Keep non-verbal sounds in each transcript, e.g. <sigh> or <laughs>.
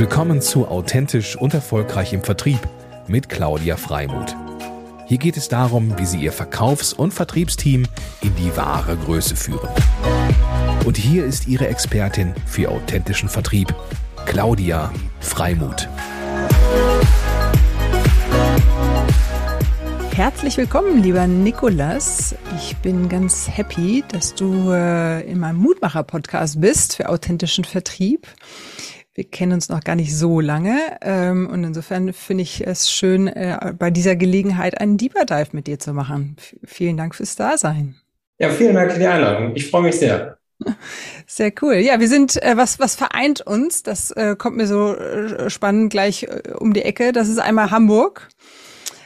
Willkommen zu Authentisch und Erfolgreich im Vertrieb mit Claudia Freimuth. Hier geht es darum, wie Sie Ihr Verkaufs- und Vertriebsteam in die wahre Größe führen. Und hier ist Ihre Expertin für authentischen Vertrieb, Claudia Freimuth. Herzlich willkommen, lieber Nikolas. Ich bin ganz happy, dass du äh, in meinem Mutmacher-Podcast bist für authentischen Vertrieb. Wir kennen uns noch gar nicht so lange ähm, und insofern finde ich es schön, äh, bei dieser Gelegenheit einen Deeper Dive mit dir zu machen. V vielen Dank fürs Dasein. Ja, vielen Dank für die Einladung. Ich freue mich sehr. <laughs> Sehr cool. Ja, wir sind, äh, was, was vereint uns? Das äh, kommt mir so äh, spannend gleich äh, um die Ecke. Das ist einmal Hamburg.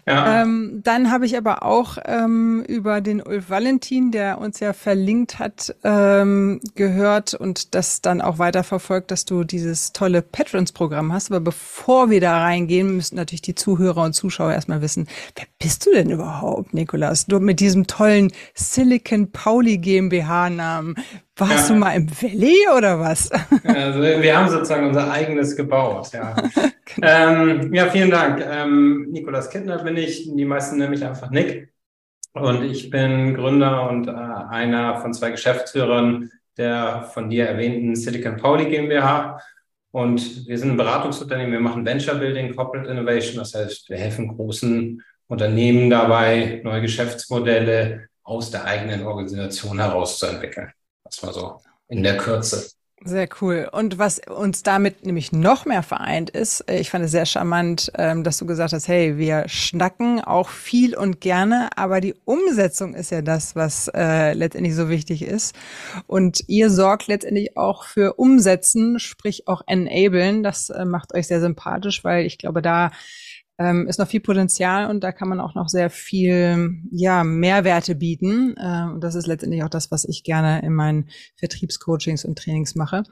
Ähm, dann habe ich aber auch ähm, über den Ulf Valentin, der uns ja verlinkt hat, ähm, gehört und das dann auch weiter verfolgt, dass du dieses tolle Patrons-Programm hast. Aber bevor wir da reingehen, müssen natürlich die Zuhörer und Zuschauer erstmal wissen, wer bist du denn überhaupt, Nikolas? Du mit diesem tollen Silicon Pauli GmbH-Namen. Warst ja. du mal im Valley oder was? Also wir haben sozusagen unser eigenes gebaut, ja. <laughs> genau. ähm, ja, vielen Dank. Ähm, Nikolas Kittner bin ich. Die meisten nennen mich einfach Nick. Und ich bin Gründer und äh, einer von zwei Geschäftsführern der von dir erwähnten Silicon Pauli GmbH. Und wir sind ein Beratungsunternehmen. Wir machen Venture Building, Corporate Innovation. Das heißt, wir helfen großen Unternehmen dabei, neue Geschäftsmodelle aus der eigenen Organisation herauszuentwickeln. Das war so in der Kürze. Sehr cool. Und was uns damit nämlich noch mehr vereint ist, äh, ich fand es sehr charmant, ähm, dass du gesagt hast, hey, wir schnacken auch viel und gerne, aber die Umsetzung ist ja das, was äh, letztendlich so wichtig ist. Und ihr sorgt letztendlich auch für Umsetzen, sprich auch enablen. Das äh, macht euch sehr sympathisch, weil ich glaube, da ähm, ist noch viel Potenzial und da kann man auch noch sehr viel ja, Mehrwerte bieten. Äh, und das ist letztendlich auch das, was ich gerne in meinen Vertriebscoachings und Trainings mache.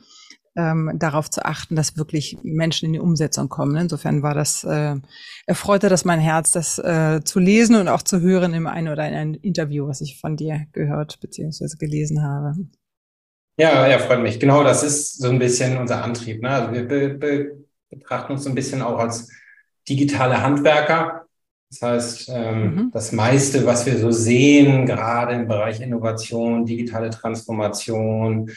Ähm, darauf zu achten, dass wirklich Menschen in die Umsetzung kommen. Insofern war das, äh, erfreute das mein Herz, das äh, zu lesen und auch zu hören im einen oder in einem Interview, was ich von dir gehört bzw. gelesen habe. Ja, ja, freut mich. Genau, das ist so ein bisschen unser Antrieb. Ne? Also wir be be betrachten uns so ein bisschen auch als digitale Handwerker. Das heißt, ähm, mhm. das meiste, was wir so sehen, gerade im Bereich Innovation, digitale Transformation,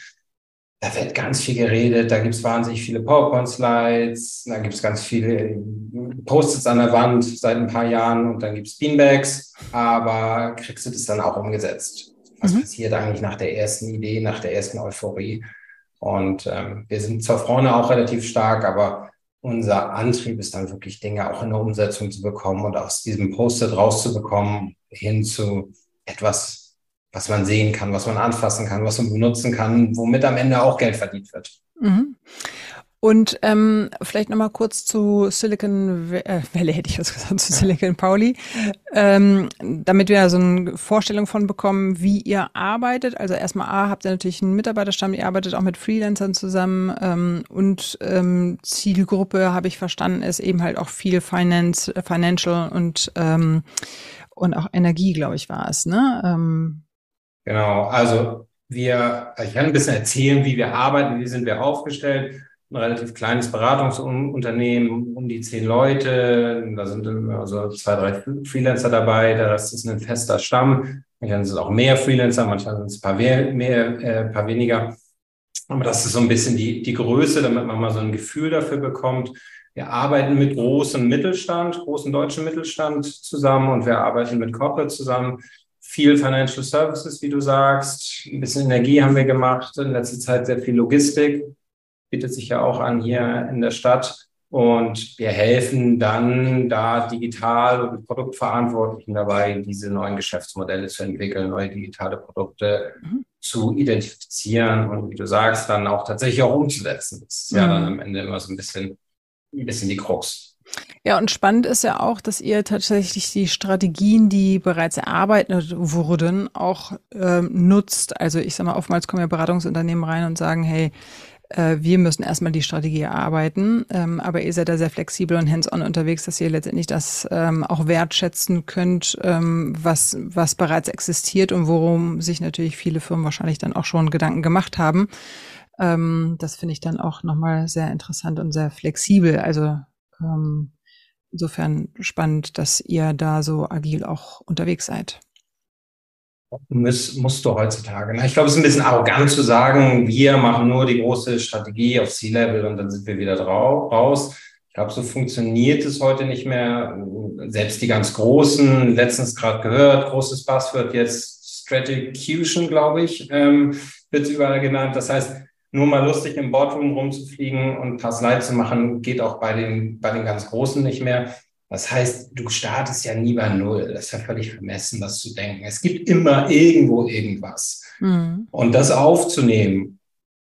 da wird ganz viel geredet, da gibt es wahnsinnig viele PowerPoint-Slides, da gibt es ganz viele Post-its an der Wand seit ein paar Jahren und dann gibt es Beanbags, aber kriegst du das dann auch umgesetzt? Was mhm. passiert eigentlich nach der ersten Idee, nach der ersten Euphorie? Und ähm, wir sind zwar vorne auch relativ stark, aber unser Antrieb ist dann wirklich Dinge auch in der Umsetzung zu bekommen und aus diesem Post-it rauszubekommen hin zu etwas, was man sehen kann, was man anfassen kann, was man benutzen kann, womit am Ende auch Geld verdient wird. Mhm. Und ähm, vielleicht nochmal kurz zu Silicon äh, Valley, hätte ich was gesagt, zu Silicon Pauli, ähm, damit wir so eine Vorstellung von bekommen, wie ihr arbeitet. Also erstmal A, habt ihr natürlich einen Mitarbeiterstamm, ihr arbeitet auch mit Freelancern zusammen ähm, und ähm, Zielgruppe, habe ich verstanden, ist eben halt auch viel Finance, Financial und, ähm, und auch Energie, glaube ich, war es. Ne? Ähm, genau, also wir, ich kann ein bisschen erzählen, wie wir arbeiten, wie sind wir aufgestellt ein relativ kleines Beratungsunternehmen, um die zehn Leute. Da sind also zwei, drei Freelancer dabei. Der Rest ist ein fester Stamm. Manchmal sind es auch mehr Freelancer, manchmal sind es ein paar, mehr, mehr, äh, paar weniger. Aber das ist so ein bisschen die, die Größe, damit man mal so ein Gefühl dafür bekommt. Wir arbeiten mit großem Mittelstand, großen deutschen Mittelstand zusammen und wir arbeiten mit Corporate zusammen. Viel Financial Services, wie du sagst. Ein bisschen Energie haben wir gemacht. In letzter Zeit sehr viel Logistik bietet sich ja auch an hier in der Stadt. Und wir helfen dann da digital und Produktverantwortlichen dabei, diese neuen Geschäftsmodelle zu entwickeln, neue digitale Produkte mhm. zu identifizieren und wie du sagst, dann auch tatsächlich auch umzusetzen. Das ist mhm. ja dann am Ende immer so ein bisschen, ein bisschen die Krux. Ja, und spannend ist ja auch, dass ihr tatsächlich die Strategien, die bereits erarbeitet wurden, auch ähm, nutzt. Also ich sage mal, oftmals kommen ja Beratungsunternehmen rein und sagen, hey, äh, wir müssen erstmal die Strategie erarbeiten, ähm, aber ihr seid da sehr flexibel und hands-on unterwegs, dass ihr letztendlich das ähm, auch wertschätzen könnt, ähm, was, was bereits existiert und worum sich natürlich viele Firmen wahrscheinlich dann auch schon Gedanken gemacht haben. Ähm, das finde ich dann auch nochmal sehr interessant und sehr flexibel. Also ähm, insofern spannend, dass ihr da so agil auch unterwegs seid. Muss, musst du heutzutage. Ne? Ich glaube, es ist ein bisschen arrogant zu sagen, wir machen nur die große Strategie auf C-Level und dann sind wir wieder drauf, raus. Ich glaube, so funktioniert es heute nicht mehr. Selbst die ganz großen, letztens gerade gehört, großes Passwort jetzt Stratecution, glaube ich, ähm, wird überall genannt. Das heißt, nur mal lustig im Boardroom rumzufliegen und ein zu machen, geht auch bei den, bei den ganz Großen nicht mehr. Das heißt, du startest ja nie bei Null. Das ist ja völlig vermessen, das zu denken. Es gibt immer irgendwo irgendwas. Mhm. Und das aufzunehmen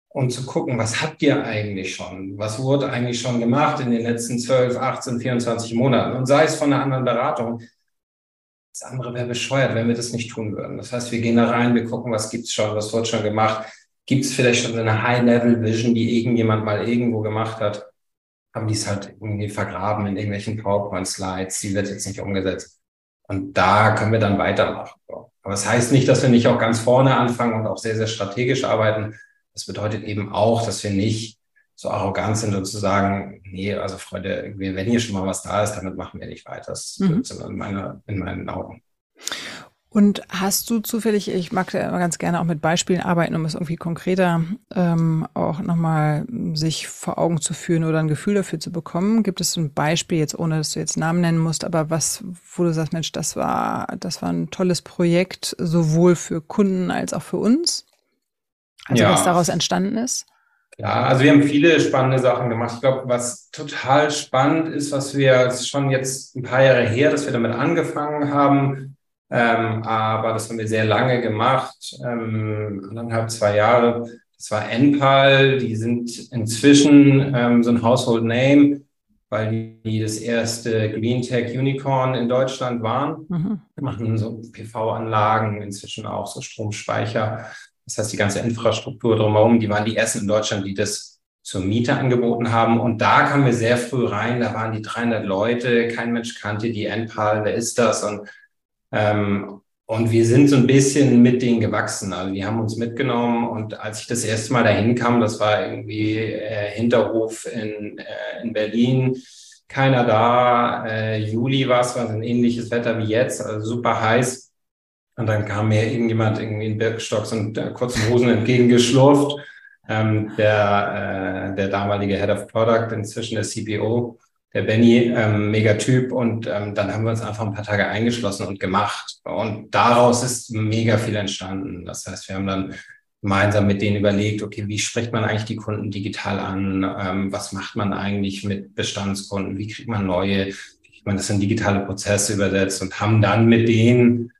und zu gucken, was habt ihr eigentlich schon? Was wurde eigentlich schon gemacht in den letzten 12, 18, 24 Monaten? Und sei es von einer anderen Beratung. Das andere wäre bescheuert, wenn wir das nicht tun würden. Das heißt, wir gehen da rein, wir gucken, was gibt's schon, was wird schon gemacht. Gibt es vielleicht schon eine High-Level-Vision, die irgendjemand mal irgendwo gemacht hat? Haben die es halt irgendwie vergraben in irgendwelchen PowerPoint-Slides, die wird jetzt nicht umgesetzt. Und da können wir dann weitermachen. Aber das heißt nicht, dass wir nicht auch ganz vorne anfangen und auch sehr, sehr strategisch arbeiten. Das bedeutet eben auch, dass wir nicht so arrogant sind und zu sagen, nee, also Freunde, wenn hier schon mal was da ist, damit machen wir nicht weiter. Das mhm. in, meiner, in meinen Augen. Und hast du zufällig, ich mag ja immer ganz gerne auch mit Beispielen arbeiten, um es irgendwie konkreter ähm, auch nochmal sich vor Augen zu führen oder ein Gefühl dafür zu bekommen. Gibt es ein Beispiel, jetzt ohne dass du jetzt Namen nennen musst, aber was, wo du sagst, Mensch, das war, das war ein tolles Projekt, sowohl für Kunden als auch für uns? Also ja. was daraus entstanden ist? Ja, also wir haben viele spannende Sachen gemacht. Ich glaube, was total spannend ist, was wir, es ist schon jetzt ein paar Jahre her, dass wir damit angefangen haben, ähm, aber das haben wir sehr lange gemacht, ähm, anderthalb, zwei Jahre. Das war Enpal, die sind inzwischen ähm, so ein Household Name, weil die das erste Green Tech Unicorn in Deutschland waren. Mhm. Wir machen so PV-Anlagen, inzwischen auch so Stromspeicher. Das heißt, die ganze Infrastruktur drumherum, die waren die ersten in Deutschland, die das zur Miete angeboten haben. Und da kamen wir sehr früh rein. Da waren die 300 Leute. Kein Mensch kannte die Enpal. Wer ist das? Und ähm, und wir sind so ein bisschen mit denen gewachsen. Also die haben uns mitgenommen und als ich das erste Mal dahin kam, das war irgendwie äh, Hinterhof in, äh, in Berlin, keiner da. Äh, Juli war es, war ein ähnliches Wetter wie jetzt, also super heiß. Und dann kam mir irgendjemand irgendwie in Birkenstocks und äh, kurzen Hosen entgegengeschlurft. Ähm, der, äh, der damalige Head of Product, inzwischen der CPO der Benny, ähm, mega Typ. Und ähm, dann haben wir uns einfach ein paar Tage eingeschlossen und gemacht. Und daraus ist mega viel entstanden. Das heißt, wir haben dann gemeinsam mit denen überlegt, okay, wie spricht man eigentlich die Kunden digital an? Ähm, was macht man eigentlich mit Bestandskunden? Wie kriegt man neue? Wie kriegt man das in digitale Prozesse übersetzt? Und haben dann mit denen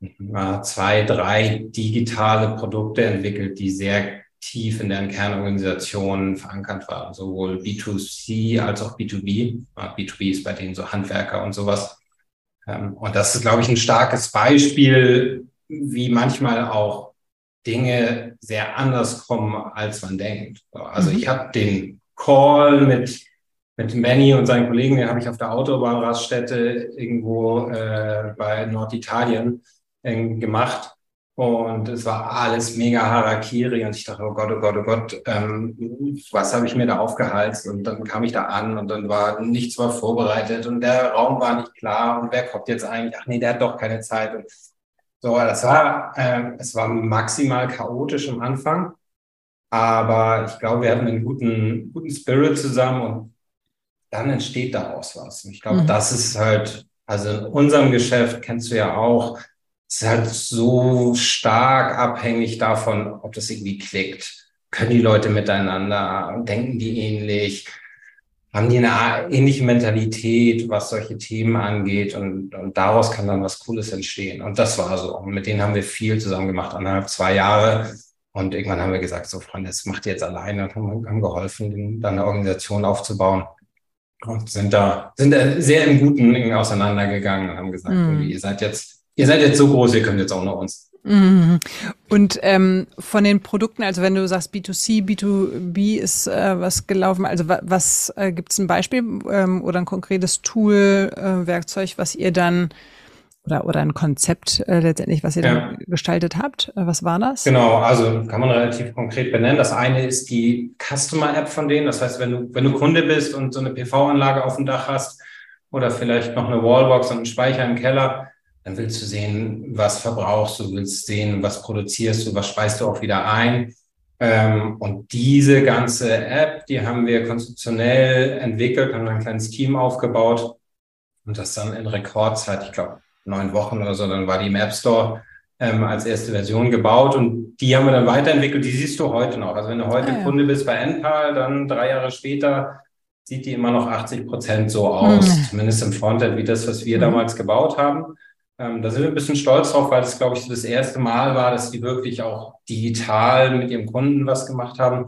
äh, zwei, drei digitale Produkte entwickelt, die sehr tief in deren Kernorganisation verankert war, sowohl B2C als auch B2B. B2B ist bei denen so Handwerker und sowas. Ähm, und das ist, glaube ich, ein starkes Beispiel, wie manchmal auch Dinge sehr anders kommen, als man denkt. Also mhm. ich habe den Call mit mit Manny und seinen Kollegen, den habe ich auf der Autobahnraststätte irgendwo äh, bei Norditalien äh, gemacht. Und es war alles mega Harakiri und ich dachte, oh Gott, oh Gott, oh Gott, ähm, was habe ich mir da aufgeheizt? Und dann kam ich da an und dann war nichts war vorbereitet und der Raum war nicht klar und wer kommt jetzt eigentlich? Ach nee, der hat doch keine Zeit. Und so, das war, äh, es war maximal chaotisch am Anfang, aber ich glaube, wir hatten einen guten, guten Spirit zusammen und dann entsteht daraus was. Und ich glaube, mhm. das ist halt, also in unserem Geschäft kennst du ja auch, ist halt so stark abhängig davon, ob das irgendwie klickt. Können die Leute miteinander? Denken die ähnlich? Haben die eine ähnliche Mentalität, was solche Themen angeht? Und, und daraus kann dann was Cooles entstehen. Und das war so. Und mit denen haben wir viel zusammen gemacht, anderthalb, zwei Jahre. Und irgendwann haben wir gesagt, so Freunde, das macht ihr jetzt alleine und haben, haben geholfen, dann eine Organisation aufzubauen. Und sind da, sind da sehr im Guten auseinandergegangen und haben gesagt, mm. ihr seid jetzt ihr seid jetzt so groß, ihr könnt jetzt auch noch uns. Mhm. Und ähm, von den Produkten, also wenn du sagst B2C, B2B ist äh, was gelaufen, also was äh, gibt es ein Beispiel ähm, oder ein konkretes Tool, äh, Werkzeug, was ihr dann oder, oder ein Konzept äh, letztendlich, was ihr ja. dann gestaltet habt. Äh, was war das? Genau, also kann man relativ konkret benennen. Das eine ist die Customer-App von denen. Das heißt, wenn du, wenn du Kunde bist und so eine PV-Anlage auf dem Dach hast oder vielleicht noch eine Wallbox und einen Speicher im Keller, dann willst du sehen, was verbrauchst du, willst sehen, was produzierst du, was speist du auch wieder ein. Ähm, und diese ganze App, die haben wir konzeptionell entwickelt, haben ein kleines Team aufgebaut und das dann in Rekordzeit, ich glaube, neun Wochen oder so, dann war die im App Store ähm, als erste Version gebaut und die haben wir dann weiterentwickelt. Die siehst du heute noch. Also wenn du heute ah, ja. Kunde bist bei Enpal, dann drei Jahre später sieht die immer noch 80 Prozent so aus, mhm. zumindest im Frontend, wie das, was wir mhm. damals gebaut haben. Ähm, da sind wir ein bisschen stolz drauf, weil das, glaube ich, das erste Mal war, dass die wirklich auch digital mit ihrem Kunden was gemacht haben.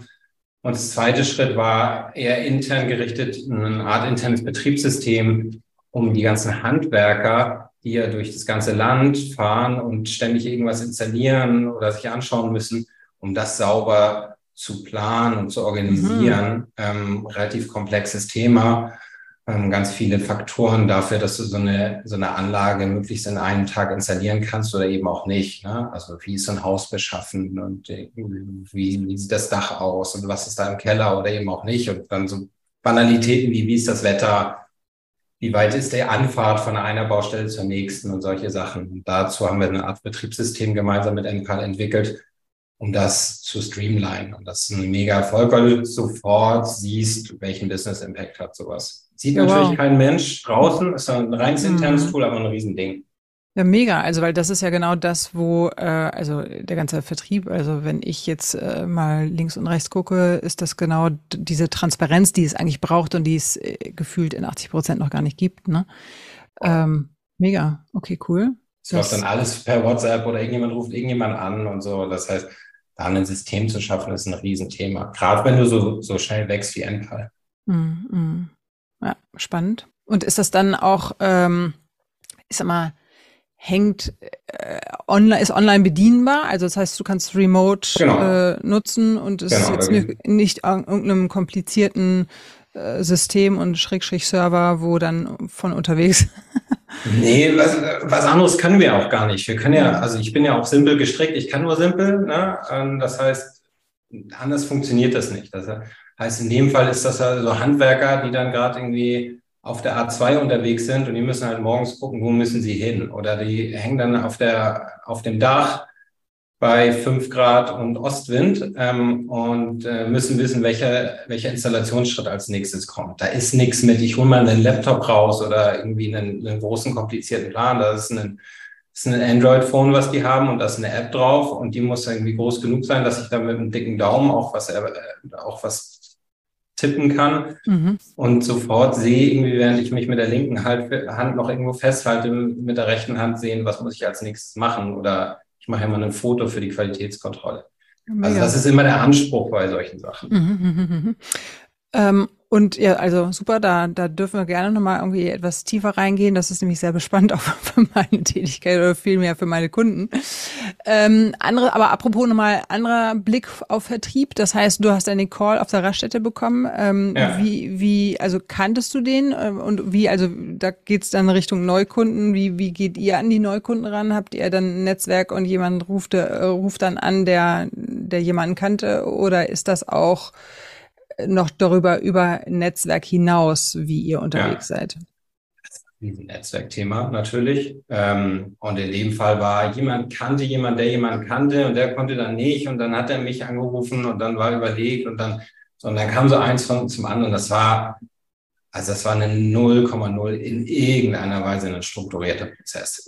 Und das zweite Schritt war eher intern gerichtet, eine Art internes Betriebssystem, um die ganzen Handwerker, die ja durch das ganze Land fahren und ständig irgendwas installieren oder sich anschauen müssen, um das sauber zu planen und zu organisieren. Mhm. Ähm, relativ komplexes Thema. Ähm, ganz viele Faktoren dafür, dass du so eine, so eine Anlage möglichst in einem Tag installieren kannst oder eben auch nicht. Ne? Also wie ist so ein Haus beschaffen und äh, wie, wie sieht das Dach aus und was ist da im Keller oder eben auch nicht. Und dann so Banalitäten wie wie ist das Wetter, wie weit ist der Anfahrt von einer Baustelle zur nächsten und solche Sachen. Und dazu haben wir eine Art Betriebssystem gemeinsam mit NCAL entwickelt, um das zu streamline. Und das ist ein mega Erfolg, weil du sofort siehst, welchen Business Impact hat sowas. Sieht ja, natürlich wow. kein Mensch draußen, ist ein reines internes mhm. Tool, aber ein Riesending. Ja, mega. Also, weil das ist ja genau das, wo, äh, also der ganze Vertrieb, also wenn ich jetzt äh, mal links und rechts gucke, ist das genau diese Transparenz, die es eigentlich braucht und die es äh, gefühlt in 80 Prozent noch gar nicht gibt. Ne? Ähm, mega. Okay, cool. Es läuft dann alles per WhatsApp oder irgendjemand ruft irgendjemand an und so. Das heißt, da ein System zu schaffen, ist ein Riesenthema. Gerade wenn du so, so schnell wächst wie Enpal. Mm, mm. Ja, spannend. Und ist das dann auch, ähm, ich sag mal, hängt äh, online, ist online bedienbar. Also das heißt, du kannst Remote genau. äh, nutzen und es genau, ist jetzt nicht, an irgendeinem komplizierten äh, System und Schrägstrich Server, wo dann von unterwegs. <laughs> nee, was, was anderes können wir auch gar nicht. Wir können ja, also ich bin ja auch simpel gestrickt, ich kann nur simpel. Ne? Ähm, das heißt, anders funktioniert das nicht. Das heißt, in dem Fall ist das also Handwerker, die dann gerade irgendwie auf der A2 unterwegs sind und die müssen halt morgens gucken, wo müssen sie hin. Oder die hängen dann auf, der, auf dem Dach bei fünf Grad und Ostwind ähm, und äh, müssen wissen, welcher, welcher Installationsschritt als nächstes kommt. Da ist nichts mit, ich hole mal einen Laptop raus oder irgendwie einen, einen großen, komplizierten Plan. Da ist ein, ein Android-Phone, was die haben und da ist eine App drauf und die muss irgendwie groß genug sein, dass ich da mit einem dicken Daumen auch was, äh, auch was tippen kann mhm. und sofort sehe, irgendwie, während ich mich mit der linken Hand noch irgendwo festhalte, mit der rechten Hand sehen, was muss ich als nächstes machen oder ich mache immer ein Foto für die Qualitätskontrolle. Mega. Also das ist immer der Anspruch bei solchen Sachen. Mhm, mhm, mhm, mhm. ähm, und ja, also super, da, da dürfen wir gerne nochmal irgendwie etwas tiefer reingehen. Das ist nämlich sehr bespannt <laughs> auch für meine Tätigkeit oder vielmehr für meine Kunden. Ähm, andere, aber apropos nochmal anderer Blick auf Vertrieb. Das heißt, du hast einen Call auf der Raststätte bekommen. Ähm, ja. Wie, wie, also kanntest du den? Ähm, und wie, also da geht's dann Richtung Neukunden. Wie, wie geht ihr an die Neukunden ran? Habt ihr dann ein Netzwerk und jemand ruft, äh, ruft dann an, der, der jemanden kannte? Oder ist das auch noch darüber, über Netzwerk hinaus, wie ihr unterwegs ja. seid? Ein Netzwerkthema natürlich. Ähm, und in dem Fall war jemand kannte jemand, der jemand kannte und der konnte dann nicht und dann hat er mich angerufen und dann war überlegt und dann, und dann kam so eins von zum anderen. Das war also das war eine 0,0 in irgendeiner Weise ein strukturierter Prozess.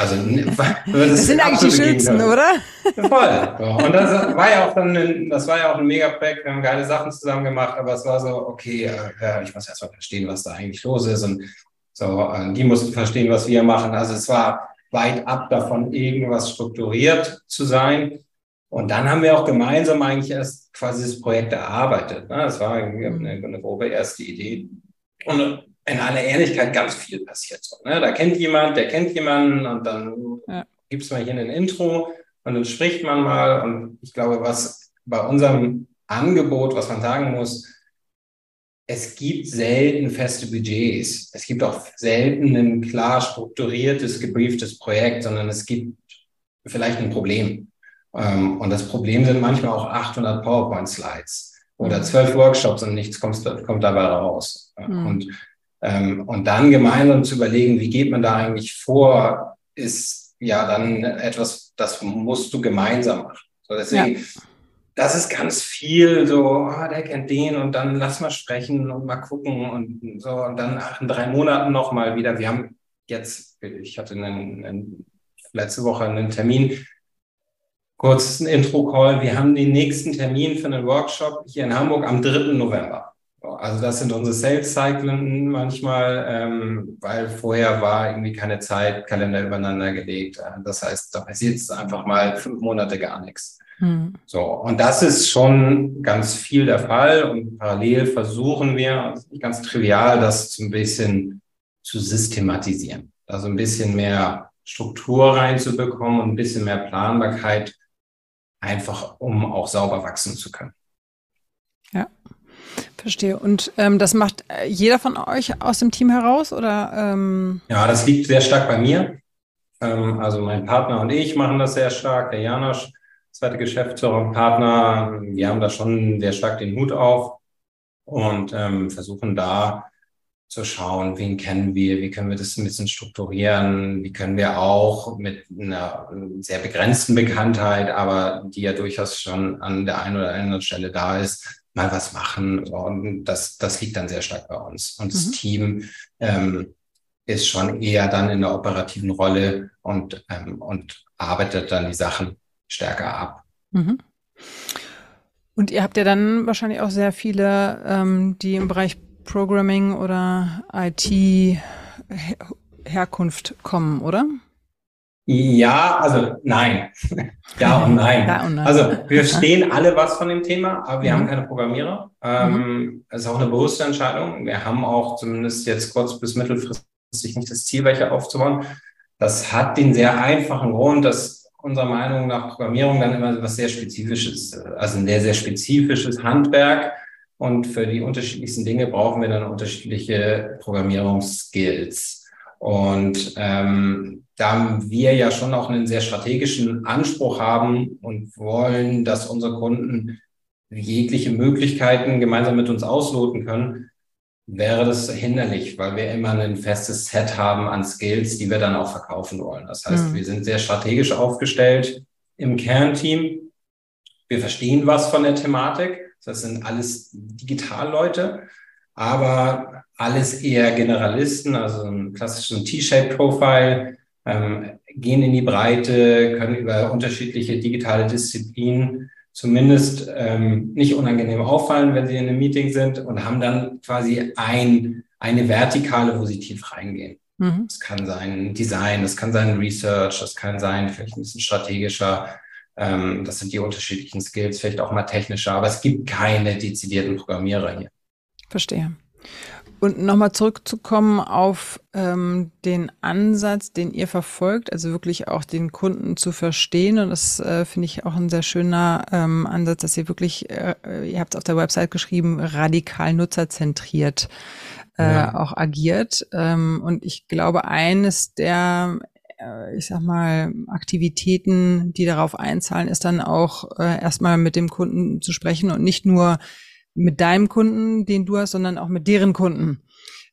Also das, das sind eigentlich die schönsten, oder? Voll. Und das war ja auch dann ein, das war ja auch ein Mega-Projekt. Wir haben geile Sachen zusammen gemacht, aber es war so, okay, äh, ich muss erst mal verstehen, was da eigentlich los ist. Und so, äh, die mussten verstehen, was wir machen. Also es war weit ab davon, irgendwas strukturiert zu sein. Und dann haben wir auch gemeinsam eigentlich erst quasi das Projekt erarbeitet. Das war eine, eine grobe erste Idee und in aller Ehrlichkeit ganz viel passiert. So, ne? Da kennt jemand, der kennt jemanden und dann ja. gibt es mal hier ein Intro und dann spricht man mal. Und ich glaube, was bei unserem Angebot, was man sagen muss, es gibt selten feste Budgets. Es gibt auch selten ein klar strukturiertes, gebrieftes Projekt, sondern es gibt vielleicht ein Problem. Ähm, und das Problem sind manchmal auch 800 PowerPoint-Slides oder zwölf Workshops und nichts kommt, kommt dabei raus. Mhm. Und, ähm, und dann gemeinsam zu überlegen, wie geht man da eigentlich vor, ist ja dann etwas, das musst du gemeinsam machen. So deswegen, ja. das ist ganz viel so, oh, der kennt den und dann lass mal sprechen und mal gucken und so und dann in drei Monaten nochmal wieder. Wir haben jetzt, ich hatte einen, einen, letzte Woche einen Termin Kurz ein Intro-Call. Wir haben den nächsten Termin für einen Workshop hier in Hamburg am 3. November. Also das sind unsere Sales-Cyclen manchmal, ähm, weil vorher war irgendwie keine Zeit, Kalender übereinander gelegt. Das heißt, da passiert jetzt einfach mal fünf Monate gar nichts. Hm. So, und das ist schon ganz viel der Fall. Und parallel versuchen wir, ganz trivial, das so ein bisschen zu systematisieren. Also ein bisschen mehr Struktur reinzubekommen und ein bisschen mehr Planbarkeit einfach um auch sauber wachsen zu können. Ja, verstehe. Und ähm, das macht äh, jeder von euch aus dem Team heraus oder? Ähm ja, das liegt sehr stark bei mir. Ähm, also mein Partner und ich machen das sehr stark. Der Janosch, zweite Geschäftsführer und Partner, wir haben da schon sehr stark den Hut auf und ähm, versuchen da zu schauen, wen kennen wir, wie können wir das ein bisschen strukturieren, wie können wir auch mit einer sehr begrenzten Bekanntheit, aber die ja durchaus schon an der einen oder anderen Stelle da ist, mal was machen. Und das, das liegt dann sehr stark bei uns. Und das mhm. Team ähm, ist schon eher dann in der operativen Rolle und, ähm, und arbeitet dann die Sachen stärker ab. Mhm. Und ihr habt ja dann wahrscheinlich auch sehr viele, ähm, die im Bereich Programming oder IT-Herkunft kommen, oder? Ja, also nein. <laughs> ja und nein. ja und nein. Also wir stehen alle was von dem Thema, aber wir mhm. haben keine Programmierer. Ähm, mhm. Das ist auch eine bewusste Entscheidung. Wir haben auch zumindest jetzt kurz bis mittelfristig nicht das Ziel, welche aufzubauen. Das hat den sehr einfachen Grund, dass unserer Meinung nach Programmierung dann immer was sehr Spezifisches, also ein sehr, sehr spezifisches Handwerk und für die unterschiedlichsten Dinge brauchen wir dann unterschiedliche Programmierungsskills. Und ähm, da wir ja schon auch einen sehr strategischen Anspruch haben und wollen, dass unsere Kunden jegliche Möglichkeiten gemeinsam mit uns ausloten können, wäre das hinderlich, weil wir immer ein festes Set haben an Skills, die wir dann auch verkaufen wollen. Das heißt, mhm. wir sind sehr strategisch aufgestellt im Kernteam. Wir verstehen was von der Thematik das sind alles Digitalleute, aber alles eher Generalisten, also ein klassisches T-Shape-Profile, ähm, gehen in die Breite, können über unterschiedliche digitale Disziplinen zumindest ähm, nicht unangenehm auffallen, wenn sie in einem Meeting sind und haben dann quasi ein, eine Vertikale, wo sie tief reingehen. Mhm. Das kann sein Design, das kann sein Research, das kann sein vielleicht ein bisschen strategischer ähm, das sind die unterschiedlichen Skills, vielleicht auch mal technischer, aber es gibt keine dezidierten Programmierer hier. Verstehe. Und nochmal zurückzukommen auf ähm, den Ansatz, den ihr verfolgt, also wirklich auch den Kunden zu verstehen. Und das äh, finde ich auch ein sehr schöner ähm, Ansatz, dass ihr wirklich, äh, ihr habt es auf der Website geschrieben, radikal nutzerzentriert äh, ja. auch agiert. Ähm, und ich glaube, eines der ich sag mal, Aktivitäten, die darauf einzahlen, ist dann auch äh, erstmal mit dem Kunden zu sprechen und nicht nur mit deinem Kunden, den du hast, sondern auch mit deren Kunden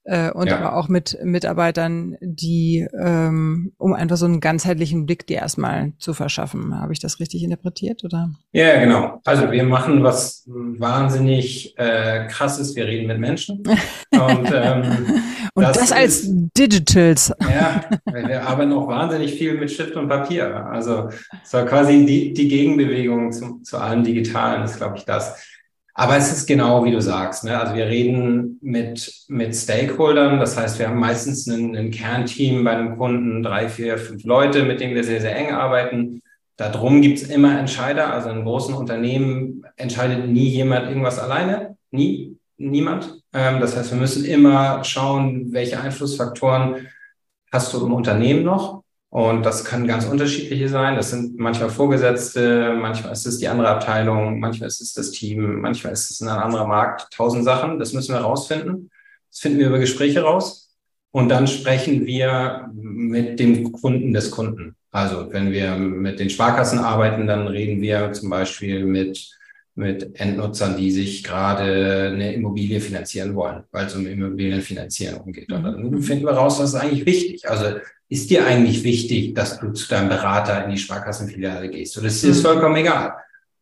äh, und ja. aber auch mit Mitarbeitern, die, ähm, um einfach so einen ganzheitlichen Blick dir erstmal zu verschaffen. Habe ich das richtig interpretiert oder? Ja, genau. Also wir machen was wahnsinnig äh, krasses. Wir reden mit Menschen. <laughs> Und, ähm, und das, das, als ist, Digitals. Ja, wir arbeiten auch wahnsinnig viel mit Stift und Papier. Also es war quasi die, die Gegenbewegung zu, zu allem Digitalen, ist, glaube ich, das. Aber es ist genau wie du sagst. Ne? Also wir reden mit, mit Stakeholdern. Das heißt, wir haben meistens ein, ein Kernteam bei einem Kunden, drei, vier, fünf Leute, mit denen wir sehr, sehr eng arbeiten. Darum gibt es immer Entscheider. Also in großen Unternehmen entscheidet nie jemand irgendwas alleine. Nie, niemand. Ähm, das heißt, wir müssen immer schauen, welche Einflussfaktoren hast du im Unternehmen noch Und das können ganz unterschiedliche sein. Das sind manchmal Vorgesetzte, manchmal ist es die andere Abteilung, manchmal ist es das Team, manchmal ist es ein anderer Markt. Tausend Sachen, das müssen wir rausfinden. Das finden wir über Gespräche raus. Und dann sprechen wir mit dem Kunden des Kunden. Also wenn wir mit den Sparkassen arbeiten, dann reden wir zum Beispiel mit, mit Endnutzern, die sich gerade eine Immobilie finanzieren wollen, weil es um Immobilienfinanzierung geht. Und dann mhm. finden wir raus, was ist eigentlich wichtig. Also ist dir eigentlich wichtig, dass du zu deinem Berater in die Sparkassenfiliale gehst? Oder ist dir das mhm. vollkommen egal?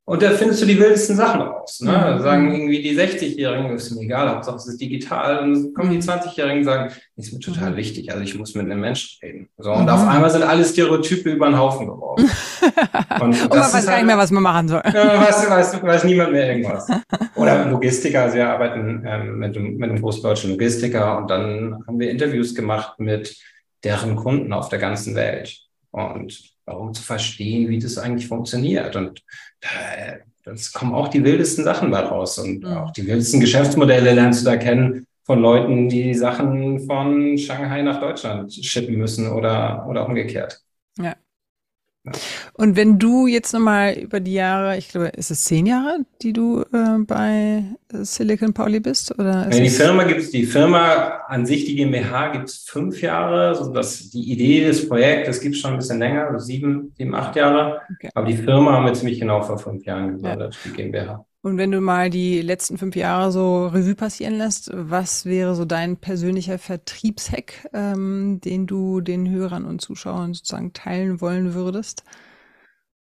Und da findest du die wildesten Sachen raus. Ne? Da sagen irgendwie die 60-Jährigen, ist mir egal, Hauptsache es ist digital. Und dann kommen die 20-Jährigen und sagen, ist mir total wichtig, also ich muss mit einem Menschen reden. So, und mhm. auf einmal sind alle Stereotype über den Haufen geworfen. <laughs> und, und man weiß halt, gar nicht mehr, was man machen soll. Ja, weiß, weiß, weiß niemand mehr irgendwas. <laughs> Oder Logistiker, also wir arbeiten ähm, mit, mit einem großen deutschen Logistiker und dann haben wir Interviews gemacht mit deren Kunden auf der ganzen Welt. Und warum zu verstehen, wie das eigentlich funktioniert. Und das kommen auch die wildesten Sachen bei raus. Und mhm. auch die wildesten Geschäftsmodelle lernst du da kennen von Leuten, die Sachen von Shanghai nach Deutschland schippen müssen oder, oder umgekehrt. Ja. Und wenn du jetzt nochmal über die Jahre, ich glaube, ist es zehn Jahre, die du äh, bei Silicon Pauli bist? Oder nee, die Firma gibt es, die Firma an sich, die GmbH, gibt es fünf Jahre. Also das, die Idee des Projektes gibt es schon ein bisschen länger, also sieben, sieben, acht Jahre. Okay. Aber die Firma haben wir ziemlich genau vor fünf Jahren gegründet, ja. die GmbH. Und wenn du mal die letzten fünf Jahre so Revue passieren lässt, was wäre so dein persönlicher Vertriebshack, ähm, den du den Hörern und Zuschauern sozusagen teilen wollen würdest?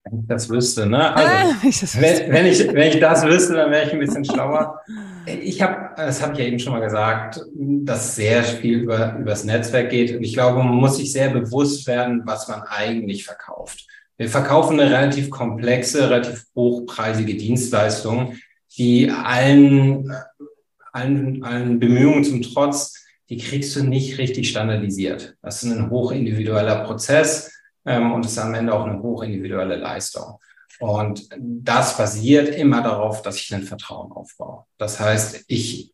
Wenn ich das wüsste, ne? Also, <laughs> ah, ich das wenn, wenn, ich, wenn ich das wüsste, dann wäre ich ein bisschen schlauer. Ich habe, das habe ich ja eben schon mal gesagt, dass sehr viel über, über das Netzwerk geht. Und ich glaube, man muss sich sehr bewusst werden, was man eigentlich verkauft. Wir verkaufen eine relativ komplexe, relativ hochpreisige Dienstleistung, die allen, allen, allen Bemühungen zum Trotz, die kriegst du nicht richtig standardisiert. Das ist ein hochindividueller Prozess ähm, und ist am Ende auch eine hochindividuelle Leistung. Und das basiert immer darauf, dass ich ein Vertrauen aufbaue. Das heißt, ich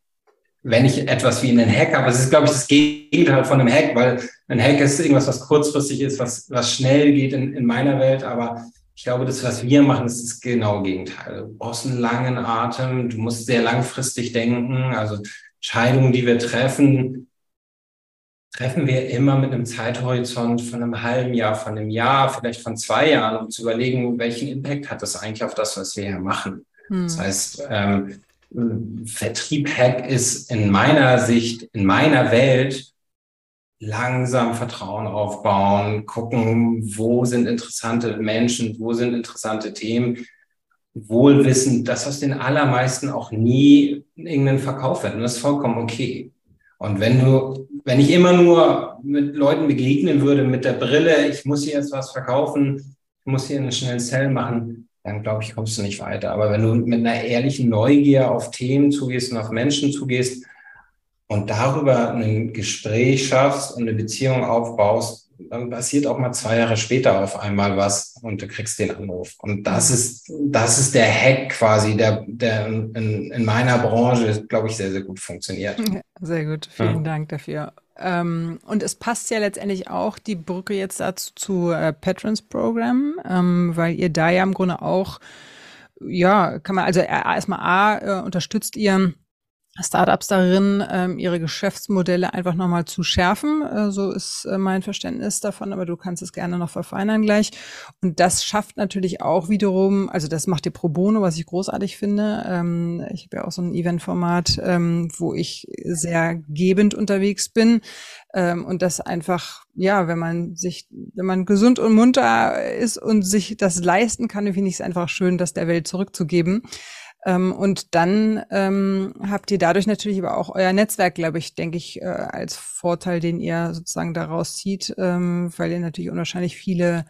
wenn ich etwas wie einen Hack habe, das ist, glaube ich, das Gegenteil von einem Hack, weil ein Hack ist irgendwas, was kurzfristig ist, was, was schnell geht in, in meiner Welt, aber ich glaube, das, was wir machen, ist das genaue Gegenteil. Du brauchst einen langen Atem, du musst sehr langfristig denken, also Entscheidungen, die wir treffen, treffen wir immer mit einem Zeithorizont von einem halben Jahr, von einem Jahr, vielleicht von zwei Jahren, um zu überlegen, welchen Impact hat das eigentlich auf das, was wir hier machen. Hm. Das heißt, ähm, Vertrieb-Hack ist in meiner Sicht, in meiner Welt langsam Vertrauen aufbauen, gucken, wo sind interessante Menschen, wo sind interessante Themen, wohl wissen, dass aus den allermeisten auch nie irgendeinen Verkauf wird. Und das ist vollkommen okay. Und wenn du, wenn ich immer nur mit Leuten begegnen würde mit der Brille, ich muss hier jetzt was verkaufen, ich muss hier einen schnellen Sell machen, dann glaube ich, kommst du nicht weiter. Aber wenn du mit einer ehrlichen Neugier auf Themen zugehst und auf Menschen zugehst und darüber ein Gespräch schaffst und eine Beziehung aufbaust, dann passiert auch mal zwei Jahre später auf einmal was und du kriegst den Anruf. Und das ist, das ist der Hack quasi, der, der in, in meiner Branche, glaube ich, sehr, sehr gut funktioniert. Sehr gut. Vielen ja. Dank dafür. Ähm, und es passt ja letztendlich auch die Brücke jetzt dazu zu äh, Patrons Program, ähm, weil ihr da ja im Grunde auch, ja, kann man, also äh, erstmal A, äh, unterstützt ihr Startups darin, ähm, ihre Geschäftsmodelle einfach nochmal zu schärfen. Äh, so ist äh, mein Verständnis davon, aber du kannst es gerne noch verfeinern gleich. Und das schafft natürlich auch wiederum, also das macht ihr pro bono, was ich großartig finde. Ähm, ich habe ja auch so ein Eventformat, ähm, wo ich sehr gebend unterwegs bin. Ähm, und das einfach, ja, wenn man sich, wenn man gesund und munter ist und sich das leisten kann, finde ich es einfach schön, das der Welt zurückzugeben. Ähm, und dann ähm, habt ihr dadurch natürlich aber auch euer Netzwerk, glaube ich, denke ich, äh, als Vorteil, den ihr sozusagen daraus zieht, ähm, weil ihr natürlich unwahrscheinlich viele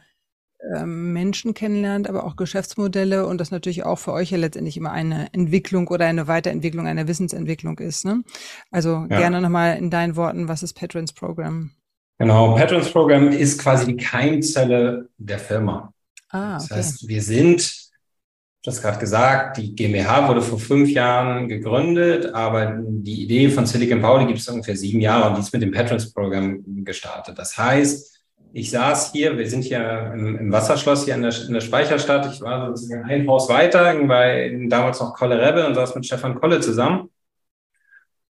ähm, Menschen kennenlernt, aber auch Geschäftsmodelle und das natürlich auch für euch ja letztendlich immer eine Entwicklung oder eine Weiterentwicklung, eine Wissensentwicklung ist. Ne? Also ja. gerne nochmal in deinen Worten, was ist Patrons Program? Genau, Patrons Program ist quasi die Keimzelle der Firma. Ah, okay. Das heißt, wir sind das gerade gesagt, die GmbH wurde vor fünf Jahren gegründet, aber die Idee von Silicon Valley gibt es ungefähr sieben Jahre und die ist mit dem Patrons Program gestartet. Das heißt, ich saß hier, wir sind hier im, im Wasserschloss hier in der, in der, Speicherstadt. Ich war sozusagen ein Haus weiter, bei damals noch Kolle Rebbe und saß mit Stefan Kolle zusammen.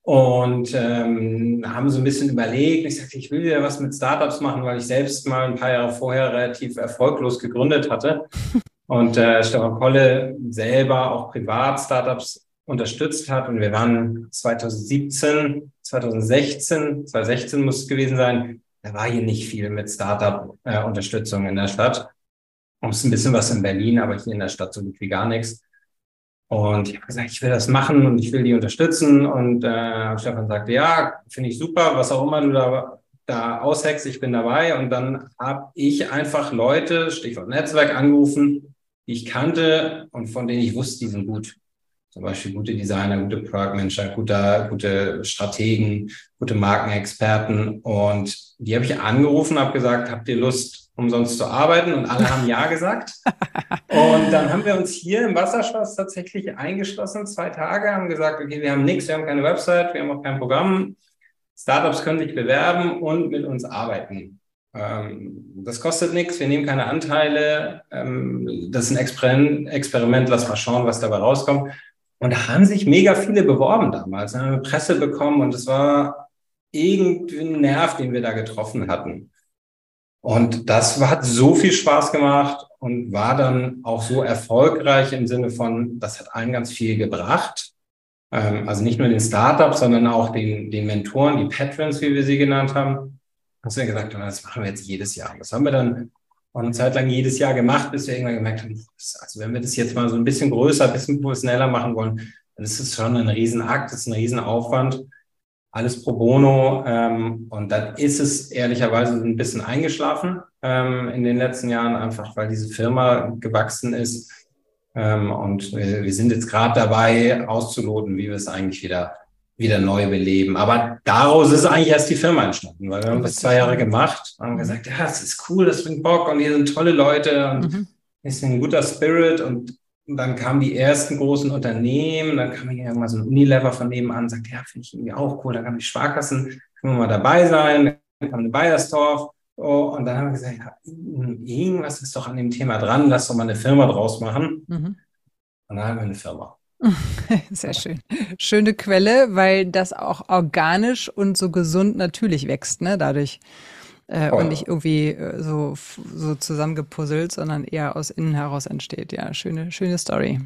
Und ähm, haben so ein bisschen überlegt. Ich sagte, ich will ja was mit Startups machen, weil ich selbst mal ein paar Jahre vorher relativ erfolglos gegründet hatte. Und äh, Stefan Kolle selber auch privat Startups unterstützt hat. Und wir waren 2017, 2016, 2016 muss es gewesen sein, da war hier nicht viel mit Startup-Unterstützung äh, in der Stadt. Und es ist ein bisschen was in Berlin, aber hier in der Stadt so gut wie gar nichts. Und ich habe gesagt, ich will das machen und ich will die unterstützen. Und äh, Stefan sagte, ja, finde ich super, was auch immer du da, da aushackst, ich bin dabei. Und dann habe ich einfach Leute, Stichwort Netzwerk, angerufen, die ich kannte und von denen ich wusste, die sind gut. Zum Beispiel gute Designer, gute Product-Manager, gute, gute Strategen, gute Markenexperten. Und die habe ich angerufen, habe gesagt, habt ihr Lust, umsonst zu arbeiten? Und alle haben Ja gesagt. <laughs> Und dann haben wir uns hier im Wasserschloss tatsächlich eingeschlossen, zwei Tage, haben gesagt, okay, wir haben nichts, wir haben keine Website, wir haben auch kein Programm. Startups können sich bewerben und mit uns arbeiten. Ähm, das kostet nichts, wir nehmen keine Anteile. Ähm, das ist ein Experiment, lass mal schauen, was dabei rauskommt. Und da haben sich mega viele beworben damals. Da haben wir Presse bekommen und es war irgendwie ein Nerv, den wir da getroffen hatten. Und das hat so viel Spaß gemacht und war dann auch so erfolgreich im Sinne von, das hat allen ganz viel gebracht. Ähm, also nicht nur den Startups, sondern auch den, den Mentoren, die Patrons, wie wir sie genannt haben. Dass wir gesagt haben, das machen wir jetzt jedes Jahr. Das haben wir dann eine Zeit lang jedes Jahr gemacht, bis wir irgendwann gemerkt haben, also wenn wir das jetzt mal so ein bisschen größer, ein bisschen professioneller machen wollen, dann ist es schon ein Riesenakt, das ist ein Riesenaufwand. Alles pro bono. Ähm, und dann ist es ehrlicherweise ein bisschen eingeschlafen ähm, in den letzten Jahren, einfach weil diese Firma gewachsen ist. Ähm, und wir, wir sind jetzt gerade dabei, auszuloten, wie wir es eigentlich wieder wieder neu beleben. Aber daraus ist eigentlich erst die Firma entstanden, weil wir haben das zwei Jahre gemacht, haben gesagt, ja, das ist cool, das bringt Bock und hier sind tolle Leute und mhm. ist ein guter Spirit und dann kamen die ersten großen Unternehmen, dann kam hier irgendwann so ein Unilever von nebenan, sagt, ja, finde ich irgendwie auch cool, dann kamen die Sparkassen, können wir mal dabei sein, dann kam eine Bayersdorf, oh, und dann haben wir gesagt, ja, irgendwas ist doch an dem Thema dran, lass doch mal eine Firma draus machen. Mhm. Und dann haben wir eine Firma. <laughs> Sehr schön. Schöne Quelle, weil das auch organisch und so gesund natürlich wächst, ne, dadurch. Äh, oh. Und nicht irgendwie äh, so, so zusammengepuzzelt, sondern eher aus innen heraus entsteht. Ja, schöne, schöne Story.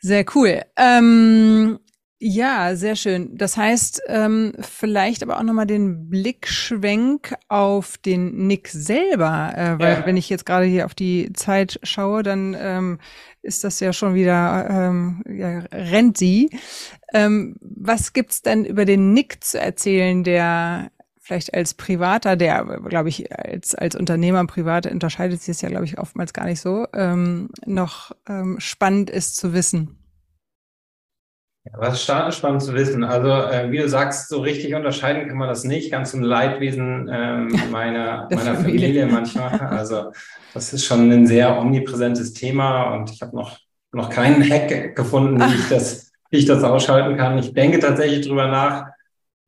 Sehr cool. Ähm, ja, sehr schön. Das heißt, ähm, vielleicht aber auch nochmal den Blickschwenk auf den Nick selber, äh, weil ja. wenn ich jetzt gerade hier auf die Zeit schaue, dann ähm, ist das ja schon wieder, ähm, ja, rennt sie. Ähm, was gibt's denn über den Nick zu erzählen, der vielleicht als Privater, der, glaube ich, als, als Unternehmer privat unterscheidet sich es ja, glaube ich, oftmals gar nicht so, ähm, noch ähm, spannend ist zu wissen? Ja, was ist spannend zu wissen. Also, äh, wie du sagst, so richtig unterscheiden kann man das nicht, ganz im Leidwesen ähm, <laughs> meiner, meiner Familie manchmal. <laughs> Also, das ist schon ein sehr omnipräsentes Thema und ich habe noch, noch keinen Hack gefunden, wie ich, das, wie ich das ausschalten kann. Ich denke tatsächlich drüber nach,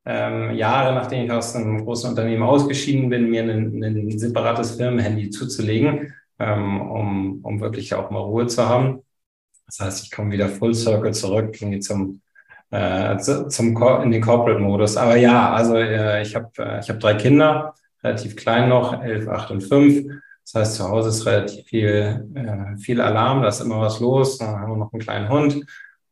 ähm, Jahre nachdem ich aus einem großen Unternehmen ausgeschieden bin, mir ein, ein separates Firmenhandy zuzulegen, ähm, um, um wirklich auch mal Ruhe zu haben. Das heißt, ich komme wieder Full Circle zurück zum, äh, zum in den Corporate-Modus. Aber ja, also äh, ich habe äh, ich hab drei Kinder, relativ klein noch, elf, acht und fünf. Das heißt, zu Hause ist relativ viel, äh, viel Alarm, da ist immer was los. Dann haben wir noch einen kleinen Hund.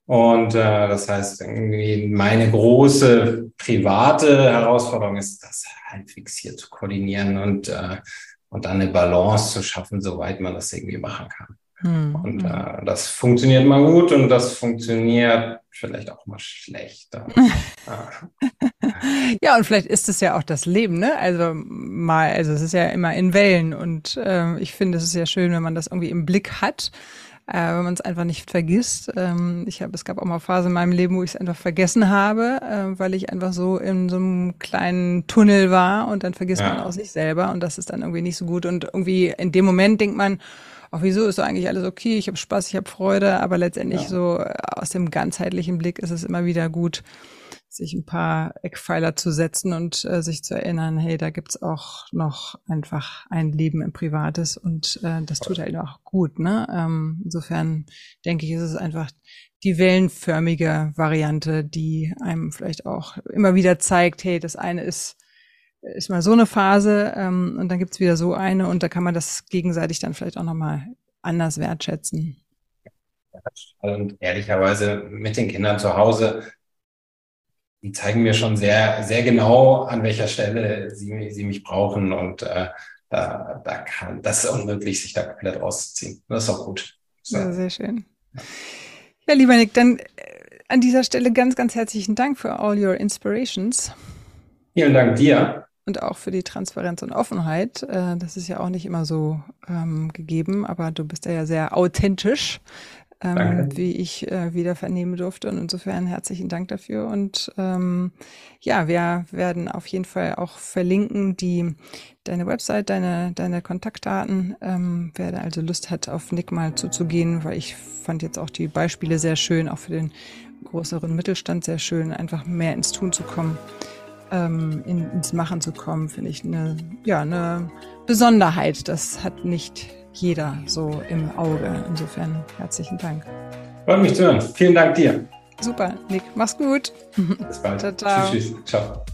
Und äh, das heißt, irgendwie meine große private Herausforderung ist, das halbwegs hier zu koordinieren und, äh, und dann eine Balance zu schaffen, soweit man das irgendwie machen kann. Mhm. Und äh, das funktioniert mal gut und das funktioniert vielleicht auch mal schlechter. <laughs> ja, und vielleicht ist es ja auch das Leben, ne? Also mal, also es ist ja immer in Wellen und äh, ich finde, es ist ja schön, wenn man das irgendwie im Blick hat. Äh, wenn man es einfach nicht vergisst. Ähm, ich habe, es gab auch mal Phasen in meinem Leben, wo ich es einfach vergessen habe, äh, weil ich einfach so in so einem kleinen Tunnel war und dann vergisst ja. man auch sich selber und das ist dann irgendwie nicht so gut. Und irgendwie in dem Moment denkt man, auch wieso ist so eigentlich alles okay, ich habe Spaß, ich habe Freude, aber letztendlich ja. so äh, aus dem ganzheitlichen Blick ist es immer wieder gut, sich ein paar Eckpfeiler zu setzen und äh, sich zu erinnern, hey, da gibt's auch noch einfach ein Leben im Privates und äh, das tut halt auch gut. Ne? Ähm, insofern denke ich, ist es einfach die wellenförmige Variante, die einem vielleicht auch immer wieder zeigt, hey, das eine ist ist mal so eine Phase ähm, und dann gibt's wieder so eine und da kann man das gegenseitig dann vielleicht auch nochmal anders wertschätzen. Und ehrlicherweise mit den Kindern zu Hause die zeigen mir schon sehr, sehr genau, an welcher Stelle sie, sie mich brauchen und äh, da, da kann, das ist unmöglich, sich da komplett rauszuziehen. Das ist auch gut. So. Ja, sehr schön. Ja, lieber Nick, dann äh, an dieser Stelle ganz, ganz herzlichen Dank für all your inspirations. Vielen Dank dir. Und auch für die Transparenz und Offenheit. Äh, das ist ja auch nicht immer so ähm, gegeben, aber du bist ja sehr authentisch ähm, wie ich äh, wieder vernehmen durfte. Und insofern herzlichen Dank dafür. Und ähm, ja, wir werden auf jeden Fall auch verlinken die deine Website, deine, deine Kontaktdaten. Ähm, wer da also Lust hat, auf Nick mal zuzugehen, weil ich fand jetzt auch die Beispiele sehr schön, auch für den größeren Mittelstand sehr schön, einfach mehr ins Tun zu kommen. Ähm, in, ins Machen zu kommen, finde ich eine, ja, eine Besonderheit. Das hat nicht jeder so im Auge. Insofern herzlichen Dank. Freut mich zu hören. Vielen Dank dir. Super, Nick. Mach's gut. Bis bald. <laughs> ciao, ciao. Tschüss, tschüss. Ciao.